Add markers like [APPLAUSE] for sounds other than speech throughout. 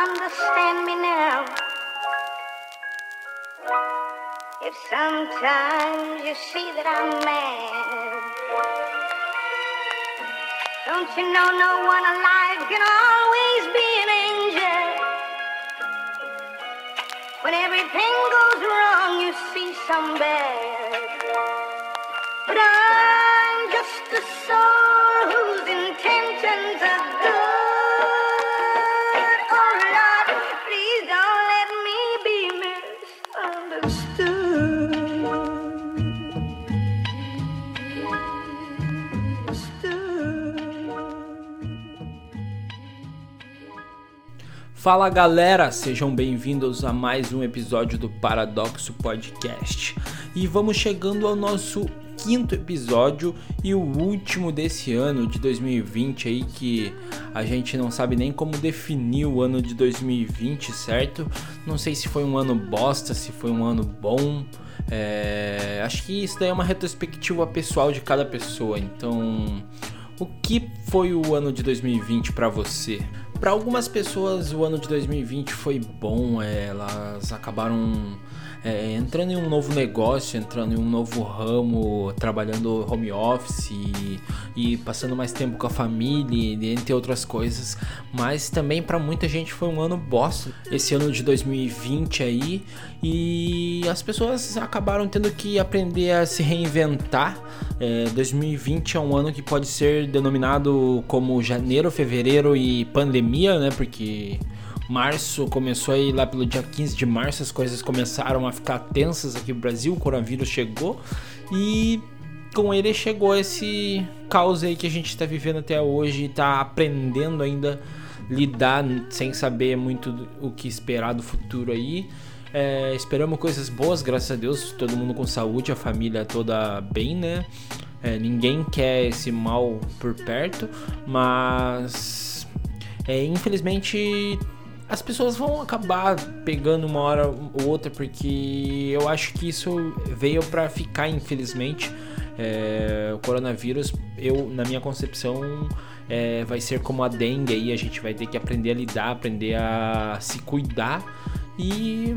understand me now. If sometimes you see that I'm mad, don't you know no one alive can always be an angel? When everything goes wrong, you see some bad. Fala galera, sejam bem-vindos a mais um episódio do Paradoxo Podcast. E vamos chegando ao nosso quinto episódio e o último desse ano de 2020 aí que a gente não sabe nem como definir o ano de 2020, certo? Não sei se foi um ano bosta, se foi um ano bom. É... Acho que isso daí é uma retrospectiva pessoal de cada pessoa. Então, o que foi o ano de 2020 para você? Para algumas pessoas, o ano de 2020 foi bom, é, elas acabaram é, entrando em um novo negócio, entrando em um novo ramo, trabalhando home office e, e passando mais tempo com a família, entre outras coisas. Mas também para muita gente foi um ano bosta, esse ano de 2020 aí, e as pessoas acabaram tendo que aprender a se reinventar. É, 2020 é um ano que pode ser denominado como janeiro, fevereiro e pandemia, né? Porque março começou aí lá pelo dia 15 de março, as coisas começaram a ficar tensas aqui no Brasil, o coronavírus chegou e com ele chegou esse caos aí que a gente está vivendo até hoje e tá aprendendo ainda lidar sem saber muito o que esperar do futuro aí. É, esperamos coisas boas, graças a Deus, todo mundo com saúde, a família toda bem, né? É, ninguém quer esse mal por perto, mas é, infelizmente as pessoas vão acabar pegando uma hora ou outra, porque eu acho que isso veio para ficar, infelizmente. É, o coronavírus, eu, na minha concepção, é, vai ser como a dengue aí, a gente vai ter que aprender a lidar, aprender a se cuidar e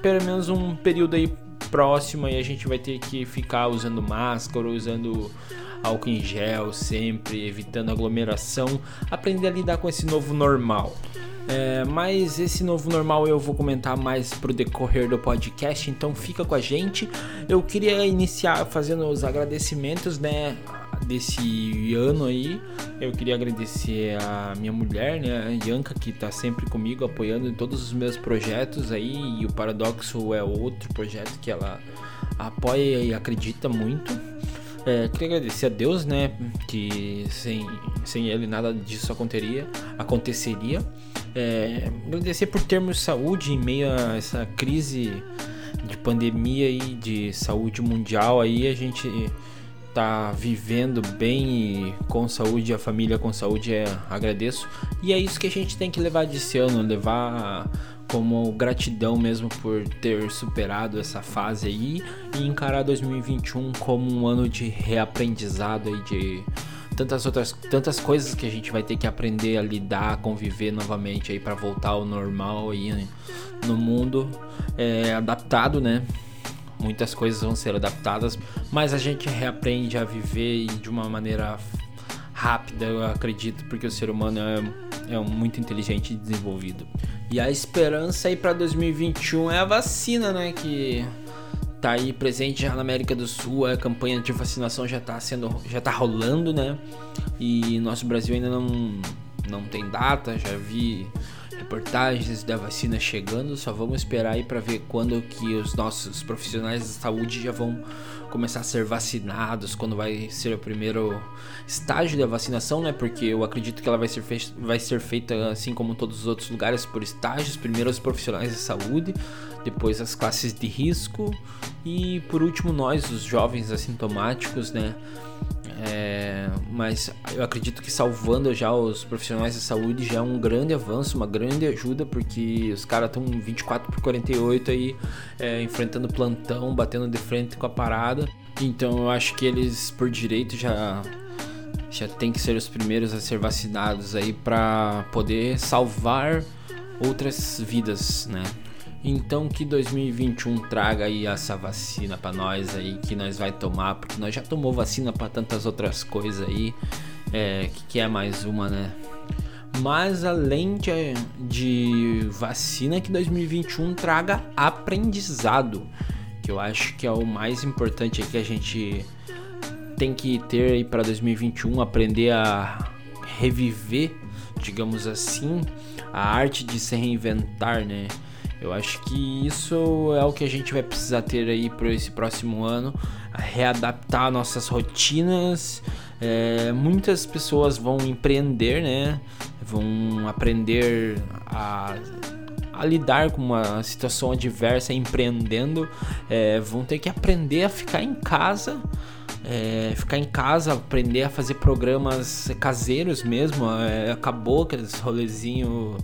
pelo menos um período aí próximo aí a gente vai ter que ficar usando máscara, usando álcool em gel sempre, evitando aglomeração, aprender a lidar com esse novo normal. É, mas esse novo normal eu vou comentar mais pro decorrer do podcast, então fica com a gente. Eu queria iniciar fazendo os agradecimentos, né? Desse ano aí, eu queria agradecer a minha mulher, né, a Yanka, que tá sempre comigo apoiando em todos os meus projetos aí. E o Paradoxo é outro projeto que ela apoia e acredita muito. É, queria agradecer a Deus, né? Que sem, sem ele nada disso aconteceria. aconteceria. É, agradecer por termos saúde em meio a essa crise de pandemia e de saúde mundial aí a gente tá vivendo bem e com saúde, a família com saúde, é, agradeço. E é isso que a gente tem que levar desse ano, levar como gratidão mesmo por ter superado essa fase aí e encarar 2021 como um ano de reaprendizado aí de tantas outras tantas coisas que a gente vai ter que aprender a lidar, conviver novamente aí para voltar ao normal aí no mundo é, adaptado, né? Muitas coisas vão ser adaptadas, mas a gente reaprende a viver de uma maneira rápida, eu acredito, porque o ser humano é, é muito inteligente e desenvolvido. E a esperança aí para 2021 é a vacina, né? Que tá aí presente já na América do Sul, a campanha de vacinação já tá sendo já tá rolando, né? E nosso Brasil ainda não não tem data, já vi reportagens da vacina chegando, só vamos esperar aí para ver quando que os nossos profissionais de saúde já vão começar a ser vacinados, quando vai ser o primeiro estágio da vacinação, né? Porque eu acredito que ela vai ser, vai ser feita assim como todos os outros lugares por estágios, primeiro os profissionais de saúde, depois as classes de risco e por último nós, os jovens assintomáticos, né? É, mas eu acredito que salvando já os profissionais de saúde já é um grande avanço, uma grande ajuda, porque os caras estão 24 por 48 aí é, enfrentando plantão, batendo de frente com a parada. Então eu acho que eles por direito já já tem que ser os primeiros a ser vacinados aí para poder salvar outras vidas, né? Então que 2021 traga aí essa vacina para nós aí que nós vai tomar, porque nós já tomou vacina para tantas outras coisas aí, é, que, que é mais uma, né? Mas além de, de vacina, que 2021 traga aprendizado, que eu acho que é o mais importante que a gente tem que ter aí para 2021, aprender a reviver, digamos assim, a arte de se reinventar, né? Eu acho que isso é o que a gente vai precisar ter aí para esse próximo ano, readaptar nossas rotinas. É, muitas pessoas vão empreender, né? Vão aprender a, a lidar com uma situação adversa empreendendo. É, vão ter que aprender a ficar em casa. É, ficar em casa, aprender a fazer programas caseiros mesmo. É, acabou aqueles rolezinho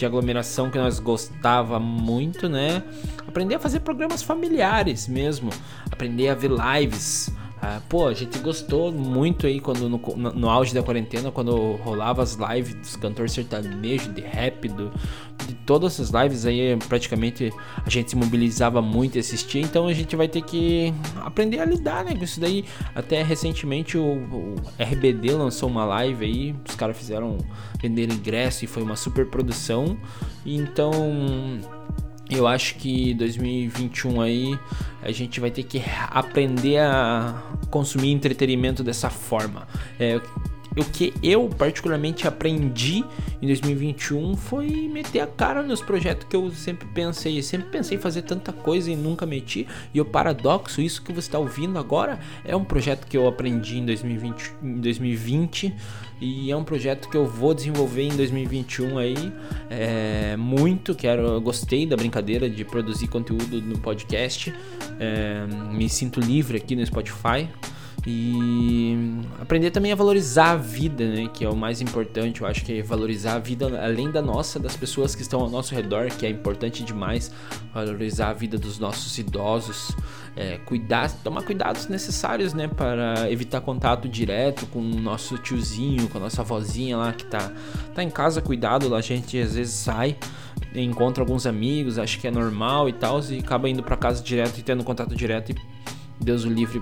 de aglomeração que nós gostava muito, né? Aprender a fazer programas familiares mesmo, aprender a ver lives. Ah, pô, a gente gostou muito aí quando no, no, no, auge da quarentena, quando rolava as lives dos cantores sertanejos, de rap, do, de todas as lives aí, praticamente a gente se mobilizava muito e assistia, então a gente vai ter que aprender a lidar né, com isso daí. Até recentemente o, o RBD lançou uma live aí, os caras fizeram vender ingresso e foi uma super produção. Então eu acho que 2021 aí a gente vai ter que aprender a consumir entretenimento dessa forma. É, o que eu particularmente aprendi em 2021 foi meter a cara nos projetos que eu sempre pensei. sempre pensei em fazer tanta coisa e nunca meti. E o paradoxo, isso que você está ouvindo agora, é um projeto que eu aprendi em 2020, em 2020 e é um projeto que eu vou desenvolver em 2021 aí. É, muito, quero, eu gostei da brincadeira de produzir conteúdo no podcast. É, me sinto livre aqui no Spotify e aprender também a valorizar a vida, né? Que é o mais importante. Eu acho que é valorizar a vida além da nossa, das pessoas que estão ao nosso redor, que é importante demais. Valorizar a vida dos nossos idosos, é, cuidar, tomar cuidados necessários, né? Para evitar contato direto com o nosso tiozinho, com a nossa vozinha lá que tá, tá em casa, cuidado. A gente às vezes sai encontra alguns amigos, acho que é normal e tal, e acaba indo para casa direto e tendo contato direto e Deus o livre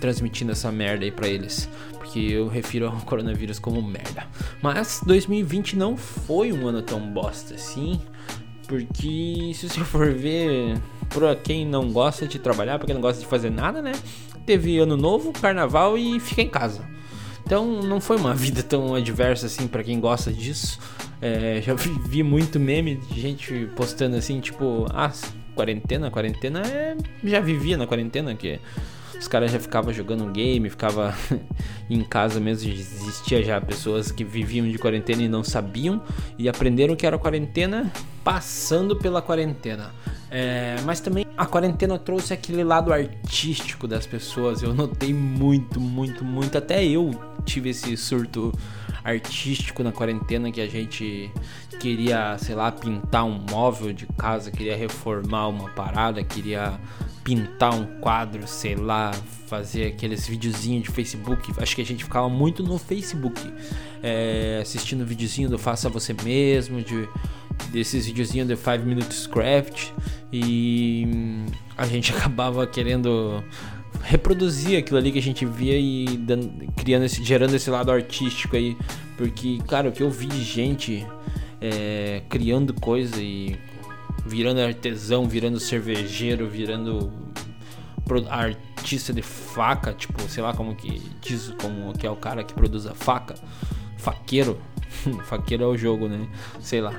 transmitindo essa merda aí pra eles. Porque eu refiro ao [LAUGHS] coronavírus como merda. Mas 2020 não foi um ano tão bosta assim. Porque se você for ver, pra quem não gosta de trabalhar, pra quem não gosta de fazer nada, né? Teve ano novo, carnaval e fica em casa. Então não foi uma [LAUGHS] vida tão adversa assim para quem gosta disso. É, já vi, vi, muito meme de gente postando assim, tipo, ah, quarentena, quarentena é. Já vivia na quarentena, que os caras já ficavam jogando game, ficava [LAUGHS] em casa mesmo, existia já pessoas que viviam de quarentena e não sabiam e aprenderam que era quarentena passando pela quarentena. É, mas também a quarentena trouxe aquele lado artístico das pessoas. Eu notei muito, muito, muito. Até eu tive esse surto artístico na quarentena que a gente queria, sei lá, pintar um móvel de casa, queria reformar uma parada, queria pintar um quadro, sei lá, fazer aqueles videozinhos de Facebook. Acho que a gente ficava muito no Facebook, é, assistindo videozinho do Faça Você Mesmo, de, desses videozinhos de 5 Minutes Craft. E a gente [LAUGHS] acabava querendo reproduzir aquilo ali que a gente via e dando, criando esse, gerando esse lado artístico aí. Porque, cara, o que eu vi de gente é, criando coisa e virando artesão, virando cervejeiro, virando artista de faca, tipo, sei lá como que diz, como que é o cara que produz a faca, faqueiro. [LAUGHS] faqueiro é o jogo, né? Sei lá.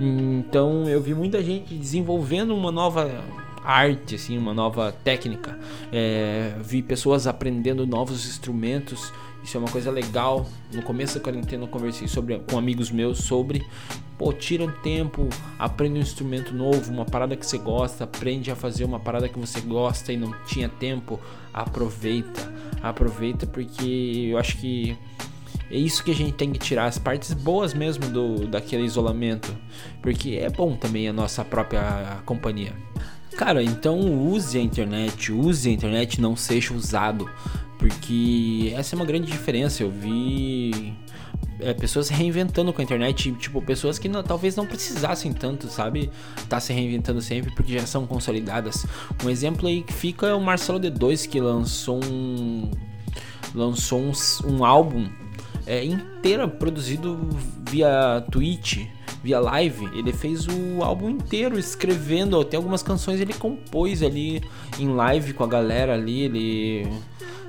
Então eu vi muita gente desenvolvendo uma nova arte, assim, uma nova técnica. É, vi pessoas aprendendo novos instrumentos. Isso é uma coisa legal. No começo da quarentena eu conversei sobre, com amigos meus sobre Pô, tira um tempo, aprende um instrumento novo, uma parada que você gosta, aprende a fazer uma parada que você gosta e não tinha tempo, aproveita. Aproveita porque eu acho que é isso que a gente tem que tirar as partes boas mesmo do daquele isolamento, porque é bom também a nossa própria companhia. Cara, então use a internet, use a internet, não seja usado Porque essa é uma grande diferença. Eu vi é, pessoas reinventando com a internet, tipo, pessoas que não, talvez não precisassem tanto, sabe? Tá se reinventando sempre porque já são consolidadas. Um exemplo aí que fica é o Marcelo D2 que lançou um lançou um, um álbum é, inteiro produzido via Twitch, via live. Ele fez o álbum inteiro escrevendo, até algumas canções ele compôs ali em live com a galera ali, ele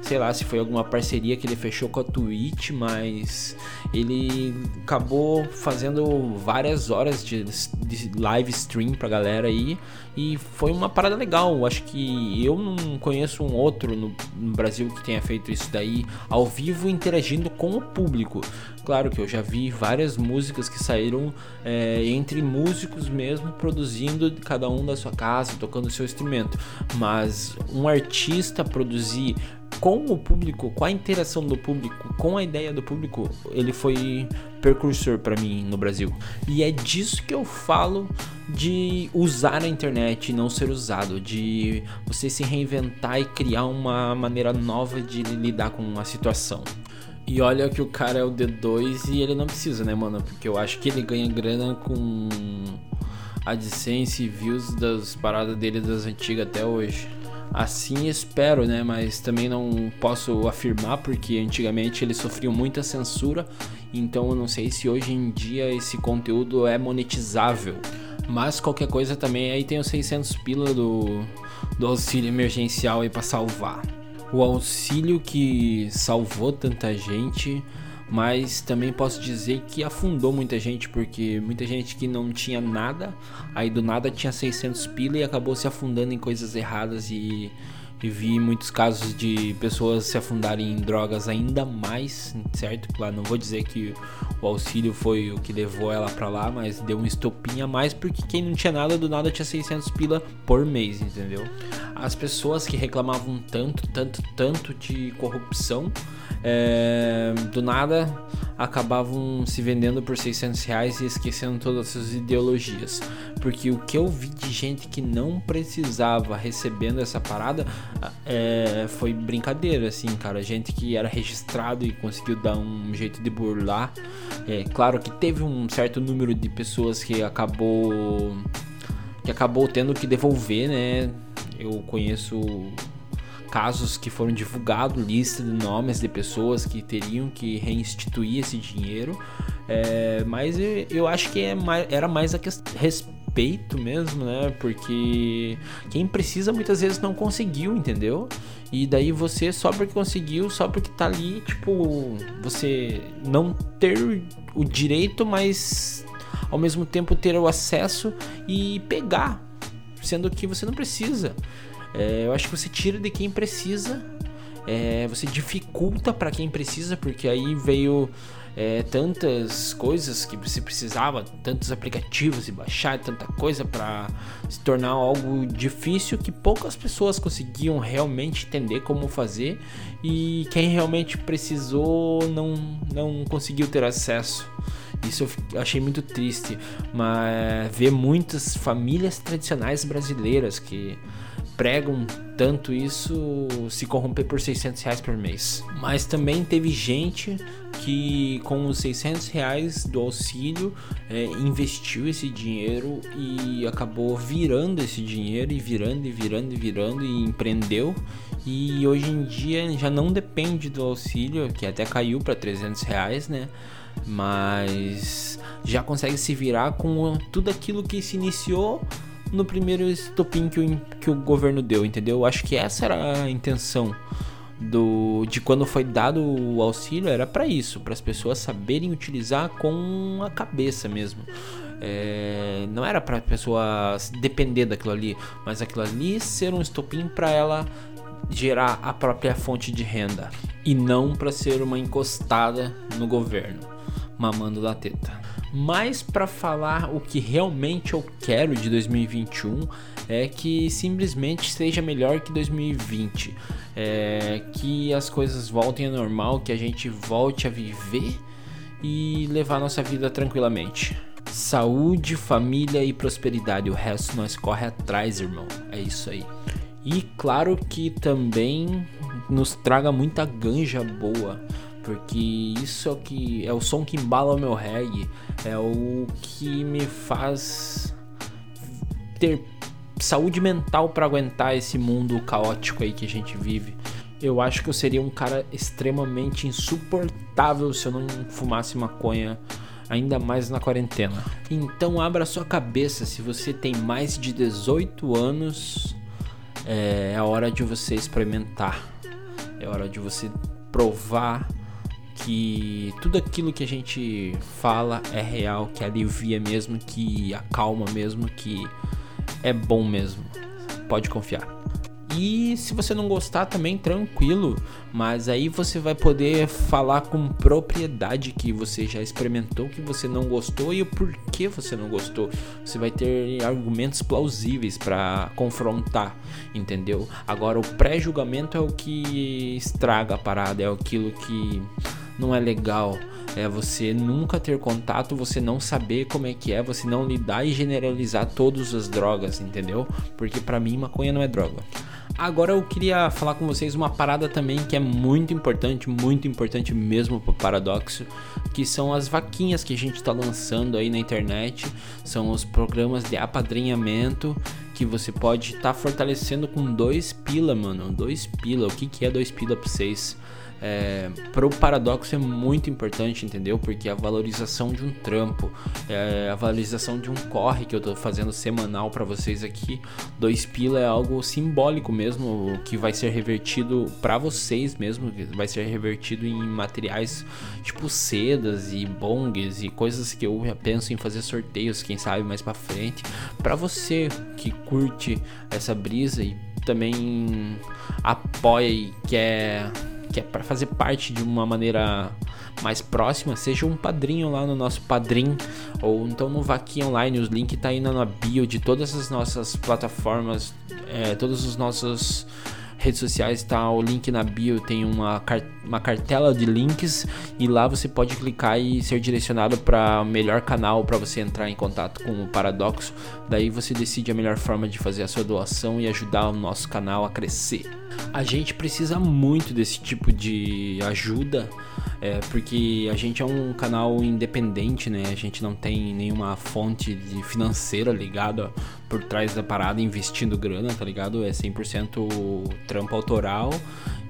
sei lá se foi alguma parceria que ele fechou com a Twitch, mas ele acabou fazendo várias horas de, de live stream pra galera aí e foi uma parada legal. Acho que eu não conheço um outro no, no Brasil que tenha feito isso daí ao vivo interagindo com o público. Claro que eu já vi várias músicas que saíram é, entre músicos mesmo, produzindo cada um da sua casa, tocando seu instrumento. Mas um artista produzir com o público, com a interação do público, com a ideia do público, ele foi precursor para mim no Brasil. E é disso que eu falo de usar a internet e não ser usado, de você se reinventar e criar uma maneira nova de lidar com a situação. E olha que o cara é o D2 e ele não precisa, né, mano? Porque eu acho que ele ganha grana com AdSense e views das paradas dele das antigas até hoje. Assim espero, né? Mas também não posso afirmar porque antigamente eles sofriam muita censura, então eu não sei se hoje em dia esse conteúdo é monetizável. Mas qualquer coisa também aí tem os 600 pila do, do auxílio emergencial aí para salvar. O auxílio que salvou tanta gente mas também posso dizer que afundou muita gente, porque muita gente que não tinha nada, aí do nada tinha 600 pila e acabou se afundando em coisas erradas e, e vi muitos casos de pessoas se afundarem em drogas ainda mais, certo? Claro, não vou dizer que o auxílio foi o que levou ela para lá, mas deu um estopinho a mais porque quem não tinha nada do nada tinha 600 pila por mês, entendeu? As pessoas que reclamavam tanto, tanto, tanto de corrupção é, do nada acabavam se vendendo por 600 reais e esquecendo todas as suas ideologias. Porque o que eu vi de gente que não precisava recebendo essa parada é, foi brincadeira, assim, cara. Gente que era registrado e conseguiu dar um jeito de burlar. É, claro que teve um certo número de pessoas que acabou que acabou tendo que devolver, né? Eu conheço casos que foram divulgados, lista de nomes de pessoas que teriam que reinstituir esse dinheiro. É, mas eu acho que é mais, era mais a questão respeito mesmo, né? Porque quem precisa muitas vezes não conseguiu, entendeu? E daí você só porque conseguiu, só porque tá ali, tipo, você não ter o direito, mas ao mesmo tempo ter o acesso e pegar, sendo que você não precisa. É, eu acho que você tira de quem precisa, é, você dificulta para quem precisa, porque aí veio é, tantas coisas que você precisava, tantos aplicativos e baixar tanta coisa para se tornar algo difícil que poucas pessoas conseguiam realmente entender como fazer e quem realmente precisou não, não conseguiu ter acesso. Isso eu achei muito triste, mas ver muitas famílias tradicionais brasileiras que pregam tanto isso se corromper por 600 reais por mês. Mas também teve gente que com os 600 reais do auxílio é, investiu esse dinheiro e acabou virando esse dinheiro e virando e virando e virando e empreendeu e hoje em dia já não depende do auxílio que até caiu para 300 reais, né? Mas já consegue se virar com tudo aquilo que se iniciou no primeiro estopim que o, que o governo deu, entendeu? Acho que essa era a intenção do de quando foi dado o auxílio era para isso, para as pessoas saberem utilizar com a cabeça mesmo. É, não era para a pessoa depender daquilo ali, mas aquilo ali ser um estopim para ela gerar a própria fonte de renda e não para ser uma encostada no governo, mamando da teta. Mas para falar o que realmente eu quero de 2021 é que simplesmente seja melhor que 2020, é, que as coisas voltem ao normal, que a gente volte a viver e levar nossa vida tranquilamente. Saúde, família e prosperidade, o resto nós corre atrás, irmão. É isso aí. E claro que também nos traga muita ganja boa, porque isso é o que é o som que embala o meu reggae, é o que me faz ter saúde mental para aguentar esse mundo caótico aí que a gente vive. Eu acho que eu seria um cara extremamente insuportável se eu não fumasse maconha ainda mais na quarentena. Então abra sua cabeça, se você tem mais de 18 anos, é a hora de você experimentar. É hora de você provar que tudo aquilo que a gente fala é real, que alivia mesmo, que acalma mesmo, que é bom mesmo. Pode confiar. E se você não gostar também, tranquilo. Mas aí você vai poder falar com propriedade que você já experimentou, que você não gostou e o porquê você não gostou. Você vai ter argumentos plausíveis para confrontar, entendeu? Agora o pré-julgamento é o que estraga a parada, é aquilo que não é legal. É você nunca ter contato, você não saber como é que é, você não lidar e generalizar todas as drogas, entendeu? Porque para mim maconha não é droga. Agora eu queria falar com vocês uma parada também que é muito importante, muito importante mesmo para o paradoxo, que são as vaquinhas que a gente está lançando aí na internet, são os programas de apadrinhamento que você pode estar tá fortalecendo com dois pila, mano, dois pila. O que que é dois pila para vocês? É, pro paradoxo é muito importante, entendeu? Porque a valorização de um trampo, é, a valorização de um corre que eu tô fazendo semanal para vocês aqui, dois pila é algo simbólico mesmo, que vai ser revertido para vocês mesmo, vai ser revertido em materiais tipo sedas e bongs e coisas que eu penso em fazer sorteios, quem sabe mais para frente, para você que curte essa brisa e também apoia e quer que é para fazer parte de uma maneira mais próxima, seja um padrinho lá no nosso Padrim ou então no Vaquinha Online. Os links tá aí na bio de todas as nossas plataformas, é, todos os nossos redes sociais está o link na bio, tem uma, uma cartela de links e lá você pode clicar e ser direcionado para o melhor canal para você entrar em contato com o Paradoxo. Daí você decide a melhor forma de fazer a sua doação e ajudar o nosso canal a crescer. A gente precisa muito desse tipo de ajuda é, porque a gente é um canal independente, né? A gente não tem nenhuma fonte financeira ligada por trás da parada investindo grana, tá ligado? É 100% trampo autoral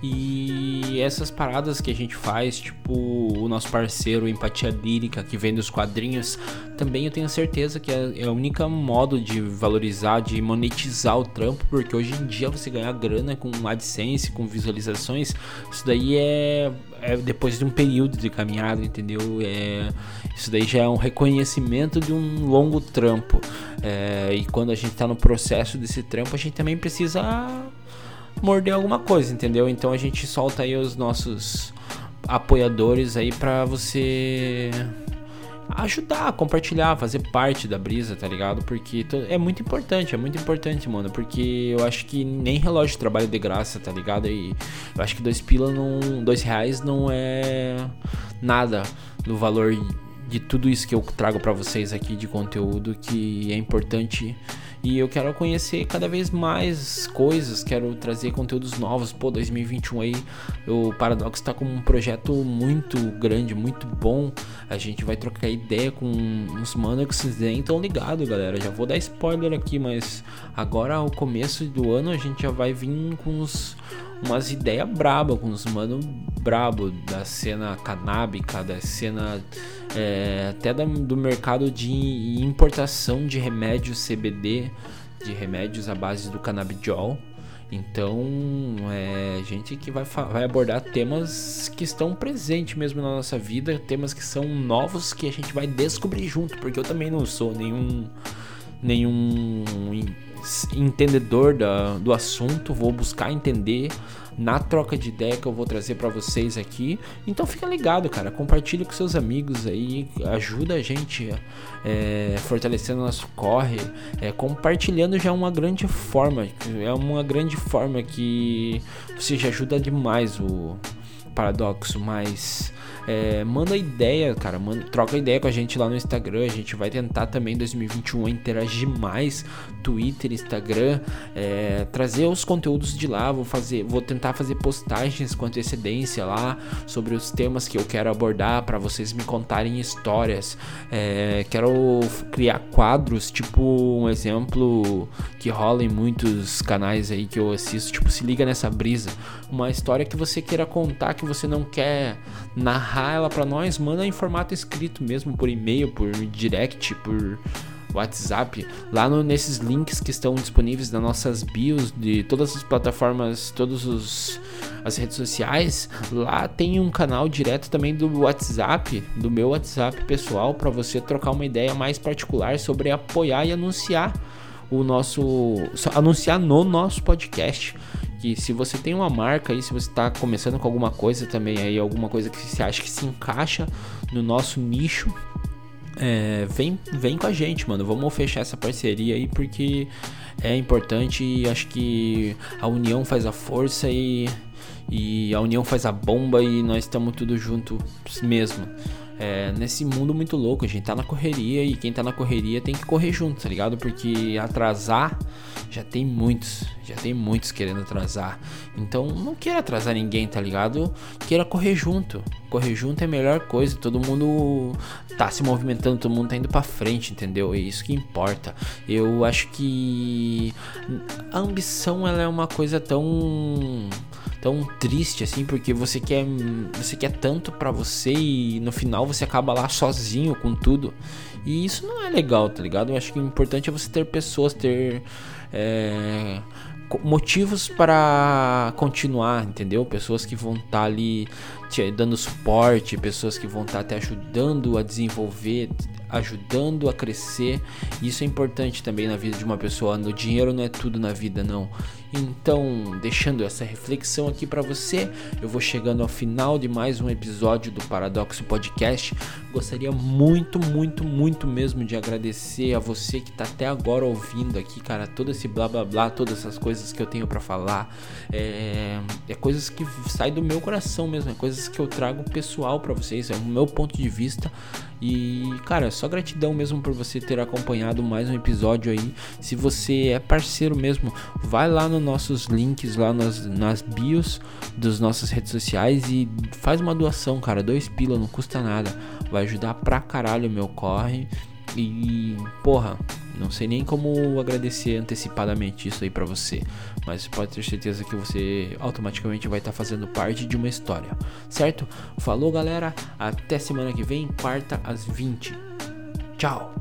e essas paradas que a gente faz, tipo o nosso parceiro Empatia Lírica, que vem dos quadrinhos, também eu tenho certeza que é, é o único modo de valorizar, de monetizar o trampo, porque hoje em dia você ganhar grana com AdSense, com visualizações, isso daí é, é depois de um período de caminhada, entendeu? É, isso daí já é um reconhecimento de um longo trampo. É, e quando a gente tá no processo desse trampo, a gente também precisa morder alguma coisa, entendeu? Então a gente solta aí os nossos apoiadores aí para você ajudar, compartilhar, fazer parte da brisa, tá ligado? Porque é muito importante, é muito importante, mano. Porque eu acho que nem relógio de trabalho de graça, tá ligado? E eu acho que dois pila não. dois reais não é nada do valor de tudo isso que eu trago para vocês aqui de conteúdo que é importante e eu quero conhecer cada vez mais coisas, quero trazer conteúdos novos. Pô, 2021 aí, o Paradox tá com um projeto muito grande, muito bom. A gente vai trocar ideia com uns manos que vocês nem estão ligados, galera. Já vou dar spoiler aqui, mas agora ao começo do ano a gente já vai vir com uns umas ideias braba com os mano brabo da cena canábica, da cena é, até da, do mercado de importação de remédios CBD, de remédios à base do canabidiol. Então, é gente que vai, vai abordar temas que estão presentes mesmo na nossa vida, temas que são novos que a gente vai descobrir junto, porque eu também não sou nenhum nenhum entendedor da, do assunto, vou buscar entender na troca de ideia que eu vou trazer para vocês aqui. Então fica ligado, cara, compartilhe com seus amigos aí, ajuda a gente é, fortalecendo nosso corre, é, compartilhando já é uma grande forma, é uma grande forma que você já ajuda demais o paradoxo, mas É, manda ideia, cara, manda, troca ideia com a gente lá no Instagram. A gente vai tentar também em 2021 interagir mais, Twitter, Instagram, é, trazer os conteúdos de lá. Vou fazer, vou tentar fazer postagens com antecedência lá sobre os temas que eu quero abordar para vocês me contarem histórias. É, quero criar quadros, tipo um exemplo que rola em muitos canais aí que eu assisto, tipo se liga nessa brisa, uma história que você queira contar que você não quer narrar ela para nós, manda em formato escrito mesmo por e-mail, por direct, por WhatsApp, lá no, nesses links que estão disponíveis nas nossas bios de todas as plataformas, todas as redes sociais, lá tem um canal direto também do WhatsApp, do meu WhatsApp pessoal, para você trocar uma ideia mais particular sobre apoiar e anunciar o nosso. anunciar no nosso podcast. Que se você tem uma marca aí, se você está começando com alguma coisa também aí, alguma coisa que você acha que se encaixa no nosso nicho, é, vem, vem com a gente, mano. Vamos fechar essa parceria aí porque é importante e acho que a união faz a força e, e a união faz a bomba e nós estamos tudo junto mesmo. É, nesse mundo muito louco, a gente tá na correria e quem tá na correria tem que correr junto, tá ligado? Porque atrasar já tem muitos, já tem muitos querendo atrasar. Então não queira atrasar ninguém, tá ligado? Queira correr junto. Correr junto é a melhor coisa. Todo mundo tá se movimentando, todo mundo tá indo para frente, entendeu? É isso que importa. Eu acho que a ambição ela é uma coisa tão tão triste assim, porque você quer você quer tanto para você e no final você acaba lá sozinho com tudo. E isso não é legal, tá ligado? Eu acho que o importante é você ter pessoas, ter é, motivos para continuar, entendeu? Pessoas que vão estar tá ali te dando suporte, pessoas que vão estar tá te ajudando a desenvolver, ajudando a crescer. Isso é importante também na vida de uma pessoa. O dinheiro não é tudo na vida, não. Então, deixando essa reflexão aqui para você, eu vou chegando ao final de mais um episódio do Paradoxo Podcast. Gostaria muito, muito, muito mesmo de agradecer a você que tá até agora ouvindo aqui, cara, todo esse blá blá blá, todas essas coisas que eu tenho para falar. É, é coisas que saem do meu coração mesmo, é coisas que eu trago pessoal para vocês, é o meu ponto de vista. E, cara, só gratidão mesmo por você ter acompanhado mais um episódio aí. Se você é parceiro mesmo, vai lá nos nossos links, lá nas, nas bios das nossas redes sociais e faz uma doação, cara. Dois pila, não custa nada. Vai ajudar pra caralho o meu corre. E, porra, não sei nem como agradecer antecipadamente isso aí para você, mas pode ter certeza que você automaticamente vai estar tá fazendo parte de uma história, certo? Falou, galera, até semana que vem, quarta às 20. Tchau.